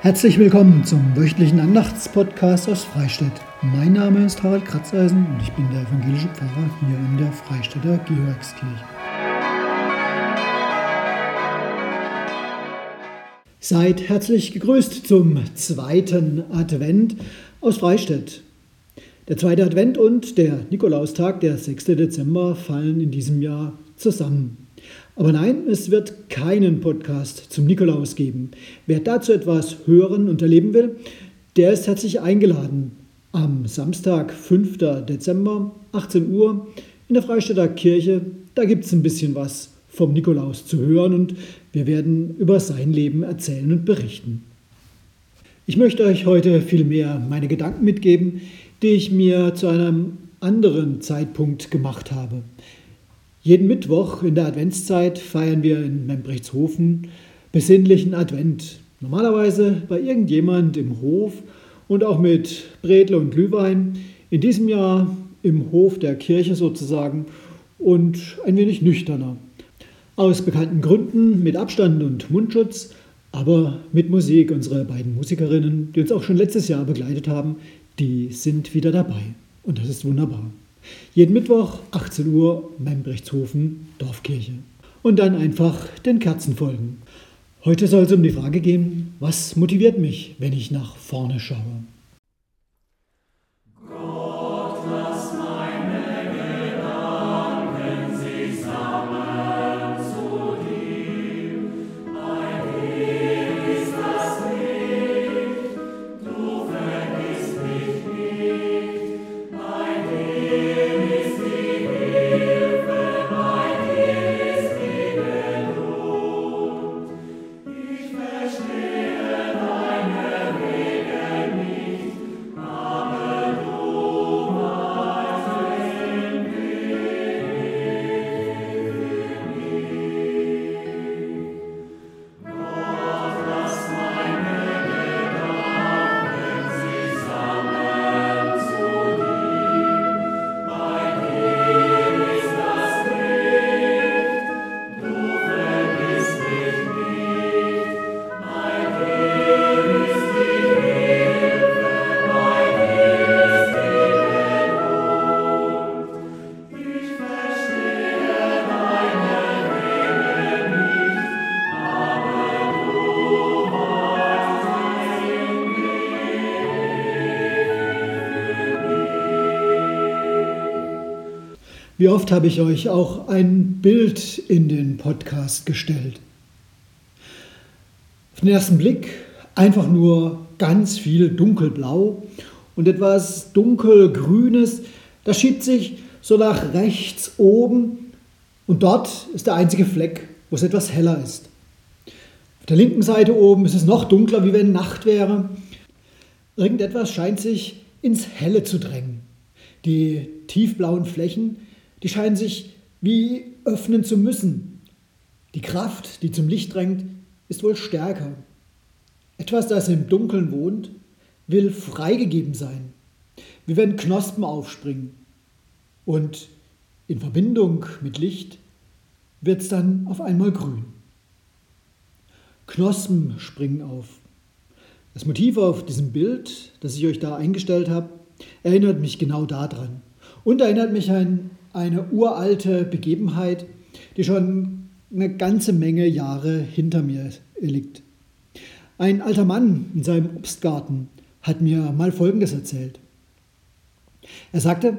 Herzlich willkommen zum wöchentlichen Andachtspodcast aus Freistadt. Mein Name ist Harald Kratzeisen und ich bin der evangelische Pfarrer hier in der Freistädter Georgskirche. Seid herzlich gegrüßt zum zweiten Advent aus Freistadt. Der zweite Advent und der Nikolaustag, der 6. Dezember, fallen in diesem Jahr zusammen. Aber nein, es wird keinen Podcast zum Nikolaus geben. Wer dazu etwas hören und erleben will, der ist herzlich eingeladen. Am Samstag, 5. Dezember, 18 Uhr, in der Freistädter Kirche, da gibt es ein bisschen was vom Nikolaus zu hören und wir werden über sein Leben erzählen und berichten. Ich möchte euch heute vielmehr meine Gedanken mitgeben, die ich mir zu einem anderen Zeitpunkt gemacht habe. Jeden Mittwoch in der Adventszeit feiern wir in Membrechtshofen besinnlichen Advent. Normalerweise bei irgendjemand im Hof und auch mit Bredle und Glühwein. In diesem Jahr im Hof der Kirche sozusagen und ein wenig nüchterner. Aus bekannten Gründen mit Abstand und Mundschutz, aber mit Musik. Unsere beiden Musikerinnen, die uns auch schon letztes Jahr begleitet haben, die sind wieder dabei. Und das ist wunderbar. Jeden Mittwoch 18 Uhr Membrechtshofen, Dorfkirche. Und dann einfach den Kerzen folgen. Heute soll es um die Frage gehen, was motiviert mich, wenn ich nach vorne schaue? Wie oft habe ich euch auch ein Bild in den Podcast gestellt? Auf den ersten Blick einfach nur ganz viel dunkelblau und etwas dunkelgrünes. Das schiebt sich so nach rechts oben und dort ist der einzige Fleck, wo es etwas heller ist. Auf der linken Seite oben ist es noch dunkler, wie wenn Nacht wäre. Irgendetwas scheint sich ins Helle zu drängen. Die tiefblauen Flächen die scheinen sich wie öffnen zu müssen. Die Kraft, die zum Licht drängt, ist wohl stärker. Etwas, das im Dunkeln wohnt, will freigegeben sein, wie wenn Knospen aufspringen. Und in Verbindung mit Licht wird es dann auf einmal grün. Knospen springen auf. Das Motiv auf diesem Bild, das ich euch da eingestellt habe, erinnert mich genau daran und erinnert mich an eine uralte Begebenheit, die schon eine ganze Menge Jahre hinter mir liegt. Ein alter Mann in seinem Obstgarten hat mir mal Folgendes erzählt. Er sagte,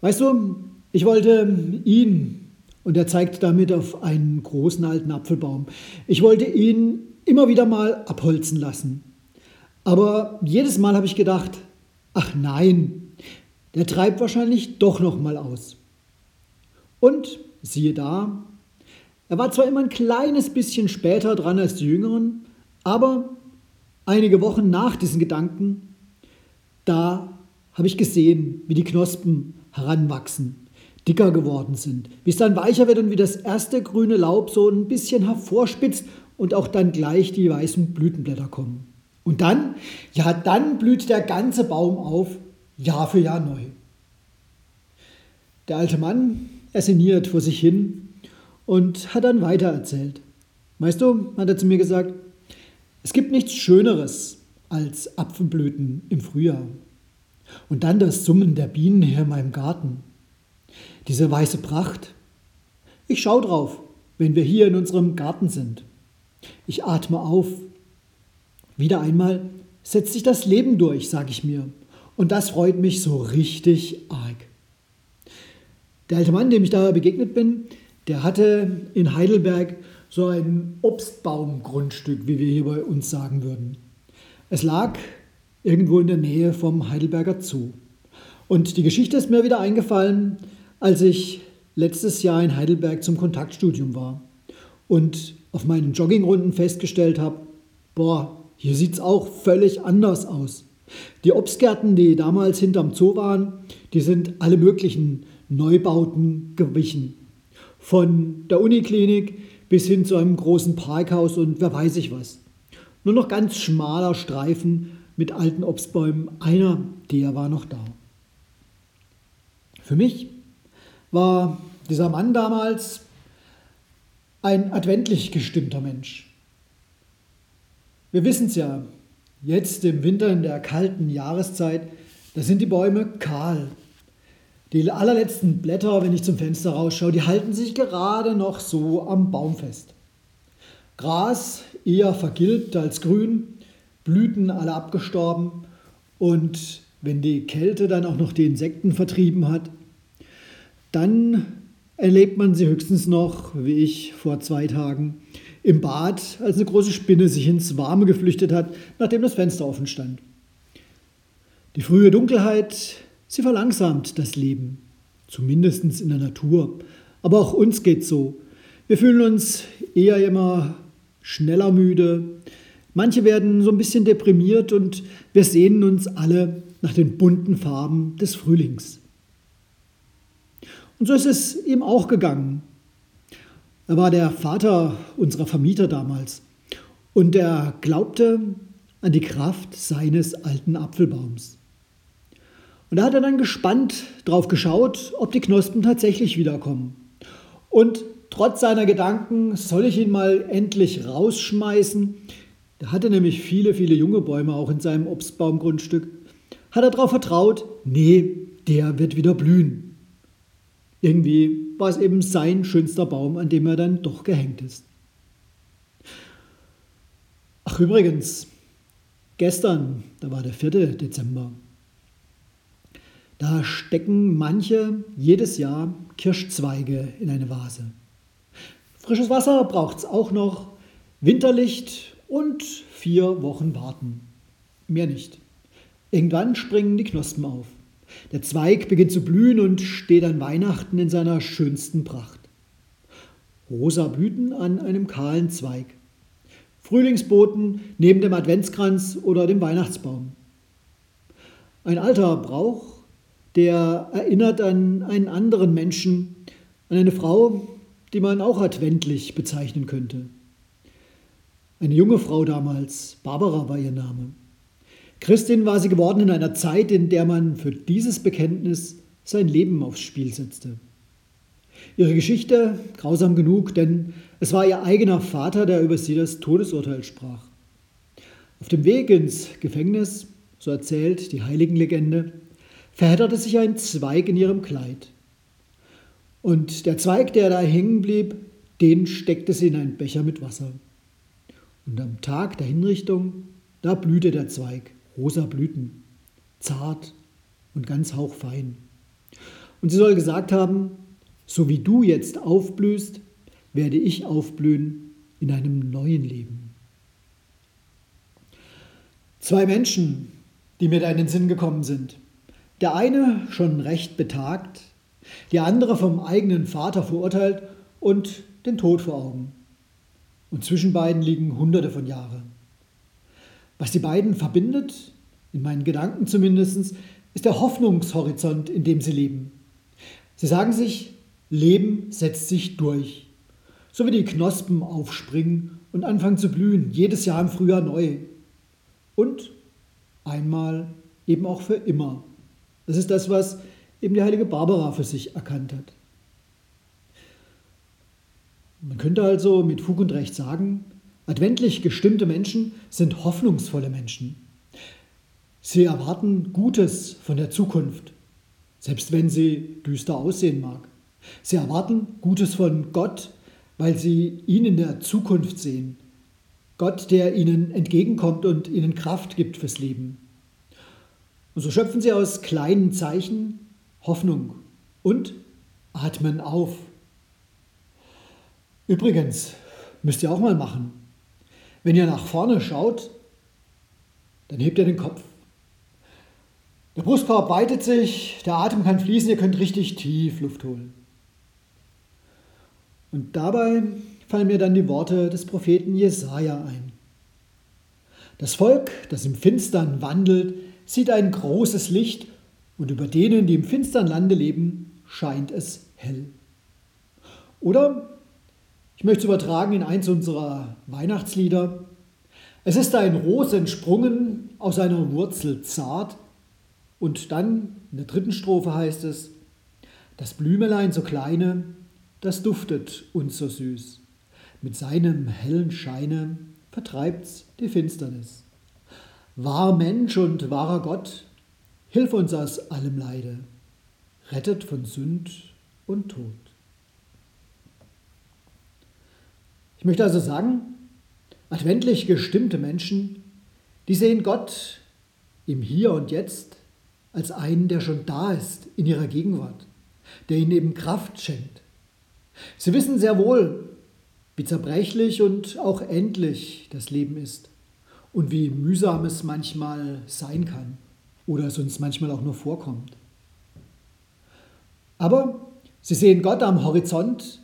weißt du, ich wollte ihn, und er zeigt damit auf einen großen alten Apfelbaum, ich wollte ihn immer wieder mal abholzen lassen. Aber jedes Mal habe ich gedacht, ach nein, der treibt wahrscheinlich doch noch mal aus. Und siehe da, er war zwar immer ein kleines bisschen später dran als die Jüngeren, aber einige Wochen nach diesen Gedanken, da habe ich gesehen, wie die Knospen heranwachsen, dicker geworden sind, wie es dann weicher wird und wie das erste grüne Laub so ein bisschen hervorspitzt und auch dann gleich die weißen Blütenblätter kommen. Und dann, ja, dann blüht der ganze Baum auf, Jahr für Jahr neu. Der alte Mann, er sinniert vor sich hin und hat dann weitererzählt. Weißt du, hat er zu mir gesagt, Es gibt nichts Schöneres als Apfelblüten im Frühjahr. Und dann das Summen der Bienen hier in meinem Garten. Diese weiße Pracht. Ich schaue drauf, wenn wir hier in unserem Garten sind. Ich atme auf. Wieder einmal setzt sich das Leben durch, sage ich mir. Und das freut mich so richtig arg. Der alte Mann, dem ich da begegnet bin, der hatte in Heidelberg so ein Obstbaumgrundstück, wie wir hier bei uns sagen würden. Es lag irgendwo in der Nähe vom Heidelberger Zoo. Und die Geschichte ist mir wieder eingefallen, als ich letztes Jahr in Heidelberg zum Kontaktstudium war und auf meinen Joggingrunden festgestellt habe, boah, hier sieht es auch völlig anders aus. Die Obstgärten, die damals hinterm Zoo waren, die sind alle möglichen Neubauten gewichen. Von der Uniklinik bis hin zu einem großen Parkhaus und wer weiß ich was. Nur noch ganz schmaler Streifen mit alten Obstbäumen. Einer, der war noch da. Für mich war dieser Mann damals ein adventlich gestimmter Mensch. Wir wissen es ja, jetzt im Winter in der kalten Jahreszeit, da sind die Bäume kahl. Die allerletzten Blätter, wenn ich zum Fenster rausschaue, die halten sich gerade noch so am Baum fest. Gras eher vergilbt als grün, Blüten alle abgestorben und wenn die Kälte dann auch noch die Insekten vertrieben hat, dann erlebt man sie höchstens noch, wie ich vor zwei Tagen, im Bad, als eine große Spinne sich ins Warme geflüchtet hat, nachdem das Fenster offen stand. Die frühe Dunkelheit, sie verlangsamt das Leben, zumindest in der Natur. Aber auch uns geht so. Wir fühlen uns eher immer schneller müde. Manche werden so ein bisschen deprimiert und wir sehnen uns alle nach den bunten Farben des Frühlings. Und so ist es ihm auch gegangen. Er war der Vater unserer Vermieter damals und er glaubte an die Kraft seines alten Apfelbaums. Und da hat er dann gespannt drauf geschaut, ob die Knospen tatsächlich wiederkommen. Und trotz seiner Gedanken, soll ich ihn mal endlich rausschmeißen, der hatte nämlich viele, viele junge Bäume auch in seinem Obstbaumgrundstück, hat er darauf vertraut, nee, der wird wieder blühen. Irgendwie war es eben sein schönster Baum, an dem er dann doch gehängt ist. Ach übrigens, gestern, da war der 4. Dezember, da stecken manche jedes Jahr Kirschzweige in eine Vase. Frisches Wasser braucht es auch noch, Winterlicht und vier Wochen warten. Mehr nicht. Irgendwann springen die Knospen auf. Der Zweig beginnt zu blühen und steht an Weihnachten in seiner schönsten Pracht. Rosa Blüten an einem kahlen Zweig. Frühlingsboten neben dem Adventskranz oder dem Weihnachtsbaum. Ein alter Brauch, der erinnert an einen anderen Menschen, an eine Frau, die man auch adventlich bezeichnen könnte. Eine junge Frau damals, Barbara war ihr Name. Christin war sie geworden in einer Zeit, in der man für dieses Bekenntnis sein Leben aufs Spiel setzte. Ihre Geschichte grausam genug, denn es war ihr eigener Vater, der über sie das Todesurteil sprach. Auf dem Weg ins Gefängnis, so erzählt die Heiligenlegende, verhedderte sich ein Zweig in ihrem Kleid. Und der Zweig, der da hängen blieb, den steckte sie in einen Becher mit Wasser. Und am Tag der Hinrichtung, da blühte der Zweig, rosa Blüten, zart und ganz hauchfein. Und sie soll gesagt haben, so wie du jetzt aufblühst, werde ich aufblühen in einem neuen Leben. Zwei Menschen, die mir da in den Sinn gekommen sind. Der eine schon recht betagt, die andere vom eigenen Vater verurteilt und den Tod vor Augen. Und zwischen beiden liegen Hunderte von Jahren. Was die beiden verbindet, in meinen Gedanken zumindest, ist der Hoffnungshorizont, in dem sie leben. Sie sagen sich, Leben setzt sich durch. So wie die Knospen aufspringen und anfangen zu blühen, jedes Jahr im Frühjahr neu. Und einmal eben auch für immer. Das ist das, was eben die heilige Barbara für sich erkannt hat. Man könnte also mit Fug und Recht sagen, Adventlich gestimmte Menschen sind hoffnungsvolle Menschen. Sie erwarten Gutes von der Zukunft, selbst wenn sie düster aussehen mag. Sie erwarten Gutes von Gott, weil sie ihn in der Zukunft sehen. Gott, der ihnen entgegenkommt und ihnen Kraft gibt fürs Leben. Und so schöpfen sie aus kleinen Zeichen Hoffnung und atmen auf. Übrigens, müsst ihr auch mal machen. Wenn ihr nach vorne schaut, dann hebt ihr den Kopf. Der Brustkorb weitet sich, der Atem kann fließen, ihr könnt richtig tief Luft holen. Und dabei fallen mir dann die Worte des Propheten Jesaja ein. Das Volk, das im Finstern wandelt, sieht ein großes Licht und über denen, die im finstern Lande leben, scheint es hell. Oder ich möchte es übertragen in eins unserer Weihnachtslieder. Es ist ein Ros entsprungen aus einer Wurzel zart. Und dann in der dritten Strophe heißt es, das Blümelein so kleine, das duftet uns so süß. Mit seinem hellen Scheine vertreibt's die Finsternis. Wahr Mensch und wahrer Gott, hilf uns aus allem Leide, rettet von Sünd und Tod. Ich möchte also sagen, adventlich gestimmte Menschen, die sehen Gott im Hier und Jetzt als einen, der schon da ist in ihrer Gegenwart, der ihnen eben Kraft schenkt. Sie wissen sehr wohl, wie zerbrechlich und auch endlich das Leben ist und wie mühsam es manchmal sein kann oder es uns manchmal auch nur vorkommt. Aber sie sehen Gott am Horizont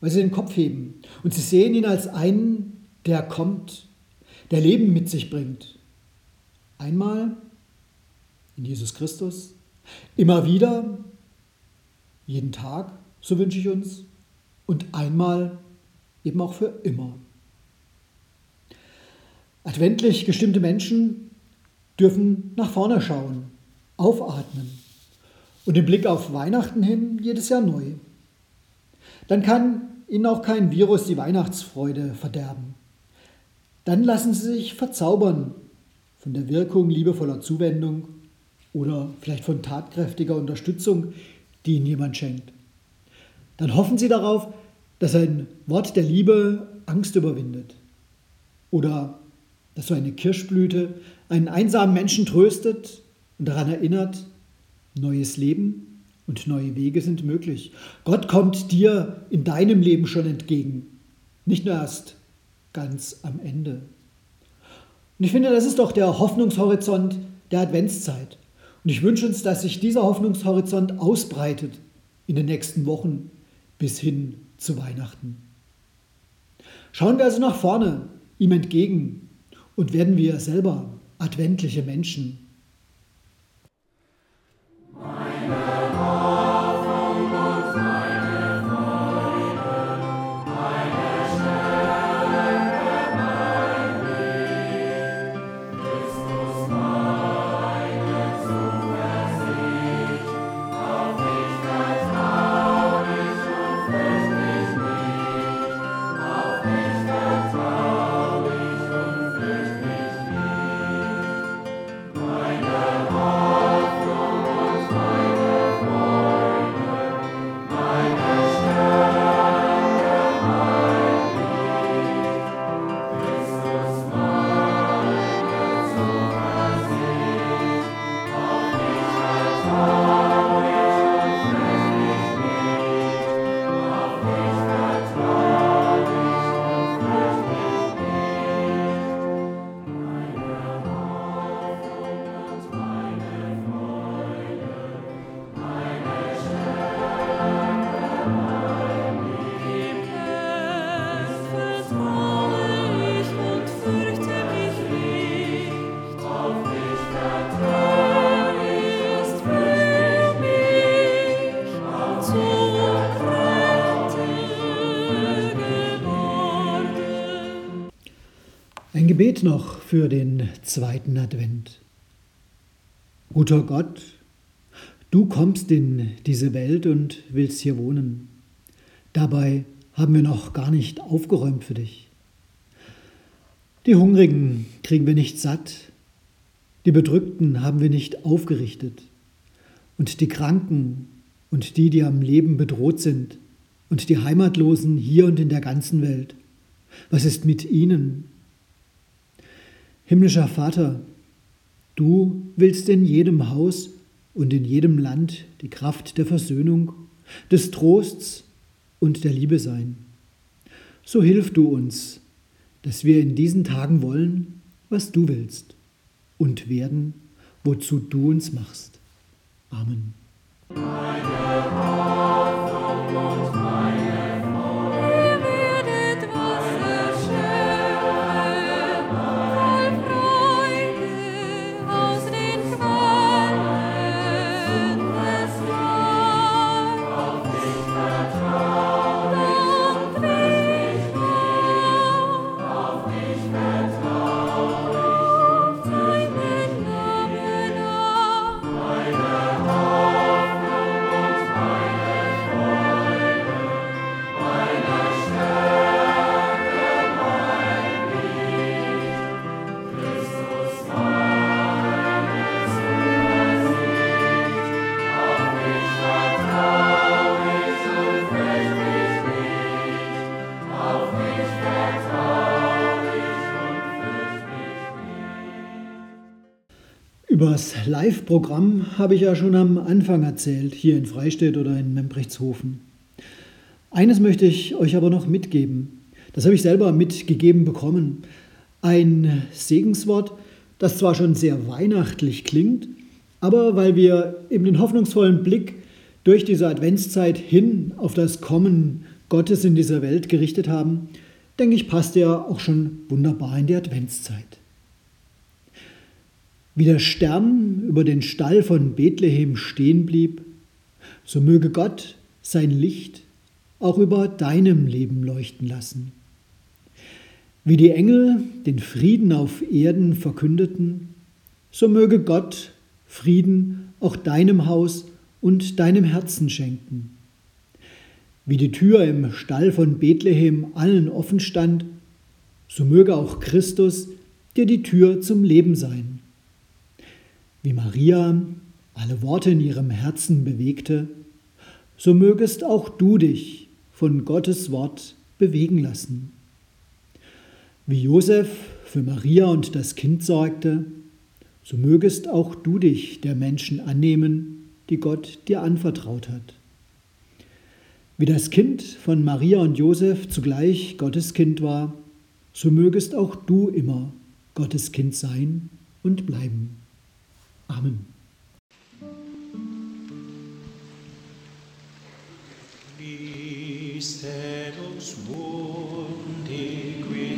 weil sie den Kopf heben. Und sie sehen ihn als einen, der kommt, der Leben mit sich bringt. Einmal in Jesus Christus, immer wieder, jeden Tag, so wünsche ich uns, und einmal eben auch für immer. Adventlich gestimmte Menschen dürfen nach vorne schauen, aufatmen und den Blick auf Weihnachten hin jedes Jahr neu dann kann Ihnen auch kein Virus die Weihnachtsfreude verderben. Dann lassen Sie sich verzaubern von der Wirkung liebevoller Zuwendung oder vielleicht von tatkräftiger Unterstützung, die Ihnen jemand schenkt. Dann hoffen Sie darauf, dass ein Wort der Liebe Angst überwindet oder dass so eine Kirschblüte einen einsamen Menschen tröstet und daran erinnert, neues Leben und neue Wege sind möglich. Gott kommt dir in deinem Leben schon entgegen, nicht nur erst ganz am Ende. Und ich finde, das ist doch der Hoffnungshorizont der Adventszeit. Und ich wünsche uns, dass sich dieser Hoffnungshorizont ausbreitet in den nächsten Wochen bis hin zu Weihnachten. Schauen wir also nach vorne, ihm entgegen und werden wir selber adventliche Menschen. Gebet noch für den zweiten Advent. Guter Gott, du kommst in diese Welt und willst hier wohnen. Dabei haben wir noch gar nicht aufgeräumt für dich. Die Hungrigen kriegen wir nicht satt, die Bedrückten haben wir nicht aufgerichtet, und die Kranken und die, die am Leben bedroht sind, und die Heimatlosen hier und in der ganzen Welt. Was ist mit ihnen? Himmlischer Vater, du willst in jedem Haus und in jedem Land die Kraft der Versöhnung, des Trosts und der Liebe sein. So hilf du uns, dass wir in diesen Tagen wollen, was du willst und werden, wozu du uns machst. Amen. Über das Live-Programm habe ich ja schon am Anfang erzählt, hier in Freistädt oder in Membrechtshofen. Eines möchte ich euch aber noch mitgeben. Das habe ich selber mitgegeben bekommen. Ein Segenswort, das zwar schon sehr weihnachtlich klingt, aber weil wir eben den hoffnungsvollen Blick durch diese Adventszeit hin auf das Kommen Gottes in dieser Welt gerichtet haben, denke ich, passt er auch schon wunderbar in die Adventszeit. Wie der Stern über den Stall von Bethlehem stehen blieb, so möge Gott sein Licht auch über deinem Leben leuchten lassen. Wie die Engel den Frieden auf Erden verkündeten, so möge Gott Frieden auch deinem Haus und deinem Herzen schenken. Wie die Tür im Stall von Bethlehem allen offen stand, so möge auch Christus dir die Tür zum Leben sein. Wie Maria alle Worte in ihrem Herzen bewegte, so mögest auch du dich von Gottes Wort bewegen lassen. Wie Josef für Maria und das Kind sorgte, so mögest auch du dich der Menschen annehmen, die Gott dir anvertraut hat. Wie das Kind von Maria und Josef zugleich Gottes Kind war, so mögest auch du immer Gottes Kind sein und bleiben. Amen. Christe, uns mundi, qui